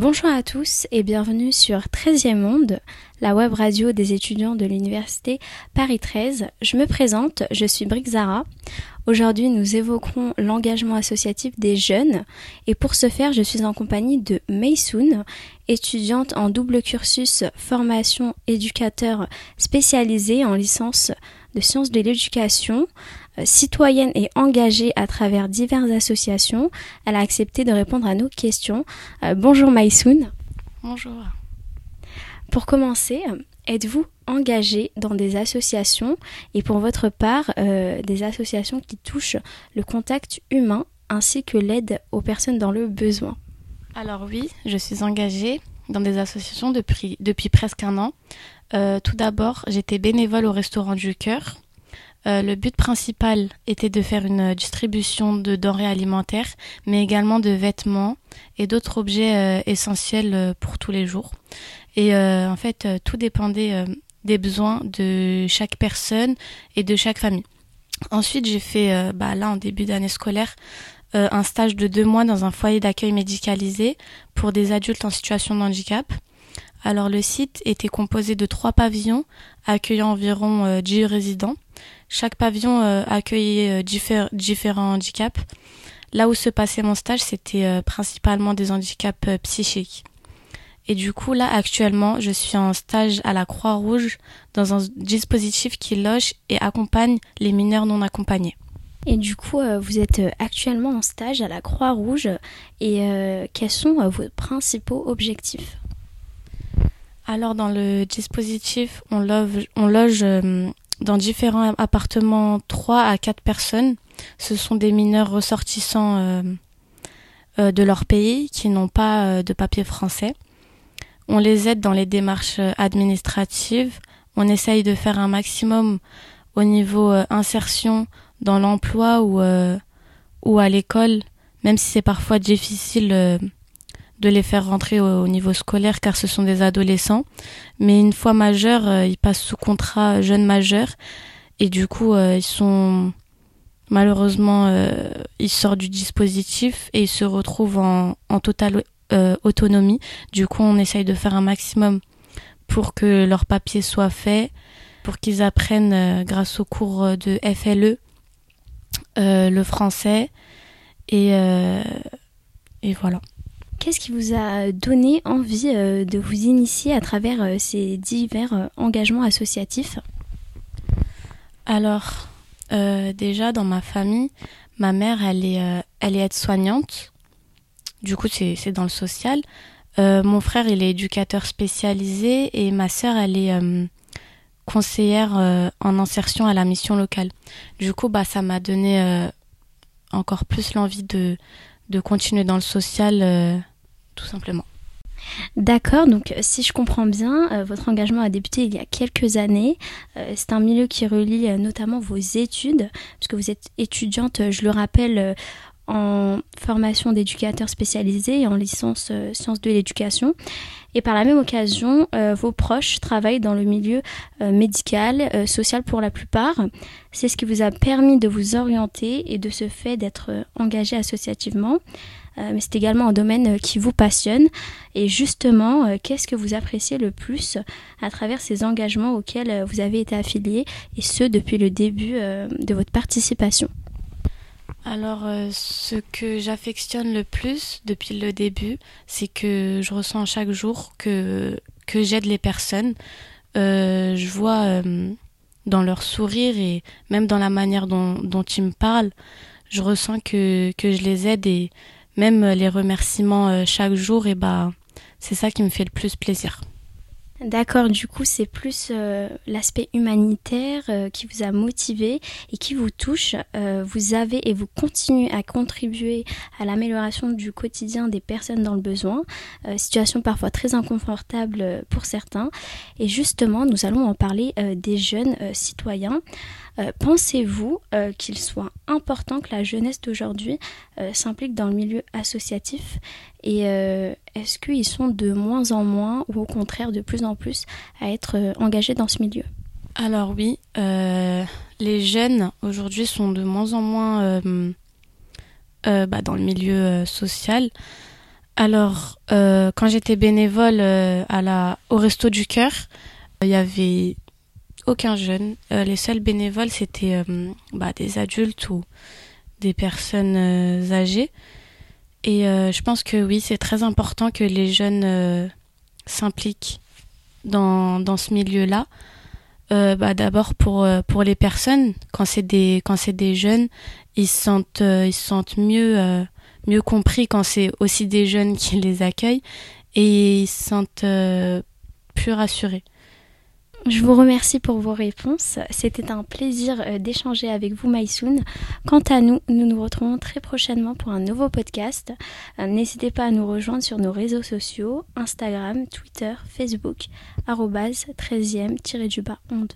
Bonjour à tous et bienvenue sur 13e Monde, la web radio des étudiants de l'université Paris 13. Je me présente, je suis Brixara. Aujourd'hui, nous évoquerons l'engagement associatif des jeunes et pour ce faire, je suis en compagnie de Maysoun, étudiante en double cursus formation éducateur spécialisée en licence de sciences de l'éducation, citoyenne et engagée à travers diverses associations. Elle a accepté de répondre à nos questions. Euh, bonjour Maïsoun. Bonjour. Pour commencer, êtes-vous engagée dans des associations? Et pour votre part euh, des associations qui touchent le contact humain ainsi que l'aide aux personnes dans le besoin? Alors oui, je suis engagée dans des associations depuis, depuis presque un an. tout d'abord, j'étais bénévole au restaurant du cœur euh, le but principal était de faire une distribution de denrées alimentaires, mais également de vêtements et d'autres objets euh, essentiels euh, pour tous les jours. Et en fait, tout dépendait des besoins de chaque personne et de chaque famille. Ensuite, j'ai fait, bah, là, en début d'année scolaire, un stage de deux mois dans un foyer d'accueil médicalisé pour des adultes en situation de handicap. Alors, le site était composé de trois pavillons accueillant environ 10 résidents. Chaque pavillon euh, accueillait euh, différents handicaps. Là où se passait mon stage, c'était euh, principalement des handicaps psychiques. Et du coup, là, actuellement, je suis en stage à la Croix-Rouge dans un dispositif qui loge et accompagne les mineurs non accompagnés. Et du coup, vous êtes actuellement en stage à la Croix-Rouge et quels sont vos principaux objectifs? Alors, dans le dispositif, on loge, loge dans différents appartements 3 à 4 personnes. Ce sont des mineurs ressortissants euh, euh, de leur pays qui n'ont pas euh, de papier français. On les aide dans les démarches administratives. On essaye de faire un maximum au niveau insertion dans l'emploi ou à l'école, même si c'est parfois difficile de les faire rentrer au, niveau scolaire car ce sont des adolescents. Mais une fois majeurs, euh, ils passent sous contrat jeune majeur et du coup euh, ils sont malheureusement euh, ils sortent du dispositif et ils se retrouvent en, en totale autonomie. Du coup on essaye de faire un maximum pour que leurs papiers soient faits, pour qu'ils apprennent grâce au cours de FLE le français et, et voilà. Qu'est-ce qui vous a donné envie euh, de vous initier à travers euh, ces divers euh, engagements associatifs? Alors, déjà dans ma famille, ma mère, elle est, elle est aide-soignante. Du coup, c'est dans le social. mon frère, il est éducateur spécialisé et ma sœur, elle est conseillère en insertion à la mission locale. Du coup, bah, ça m'a donné encore plus l'envie de, de continuer dans le social simplement. D'accord, donc si je comprends bien, euh, votre engagement a débuté il y a quelques années. Euh, c'est un milieu qui relie euh, notamment vos études, puisque vous êtes étudiante, je le rappelle, en formation d'éducateur spécialisé et en licence sciences de l'éducation. Et par la même occasion, vos proches travaillent dans le milieu médical, social pour la plupart. C'est ce qui vous a permis de vous orienter et de ce fait d'être engagé associativement. Euh, mais c'est également un domaine euh, qui vous passionne. Et justement, euh, qu'est-ce que vous appréciez le plus à travers ces engagements auxquels vous avez été affilié, et ce depuis le début de votre participation? Alors, ce que j'affectionne le plus depuis le début, c'est que je ressens chaque jour que, que j'aide les personnes. je vois dans leur sourire et même dans la manière dont, dont ils me parlent, je ressens que, que je les aide et même les remerciements euh, chaque jour, et bah, c'est ça qui me fait le plus plaisir. D'accord, du coup c'est plus euh, l'aspect humanitaire euh, qui vous a motivé et qui vous touche. vous avez et vous continuez à contribuer à l'amélioration du quotidien des personnes dans le besoin, situation parfois très inconfortable pour certains. Et justement, nous allons en parler des jeunes citoyens. Euh, pensez-vous euh, qu'il soit important que la jeunesse d'aujourd'hui euh, s'implique dans le milieu associatif? Et est-ce qu'ils sont de moins en moins ou au contraire de plus en plus à être engagés dans ce milieu? Alors oui, les jeunes aujourd'hui sont de moins en moins bah, dans le milieu social. Alors, euh, quand j'étais bénévole euh, au Resto du Cœur, il y avait aucun jeune. Euh, les seuls bénévoles, c'était bah, des adultes ou des personnes âgées. Et je pense que oui, c'est très important que les jeunes s'impliquent dans, dans ce milieu-là. bah, D'abord pour, pour les personnes, quand c'est des, des jeunes, ils se sentent, ils se sentent mieux mieux compris quand c'est aussi des jeunes qui les accueillent et ils se sentent euh, plus rassurés. Je vous remercie pour vos réponses. C'était un plaisir euh, d'échanger avec vous, Maïsoun. Quant à nous, nous nous retrouvons très prochainement pour un nouveau podcast. Euh, n'hésitez pas à nous rejoindre sur nos réseaux sociaux Instagram, Twitter, Facebook, 13e-onde.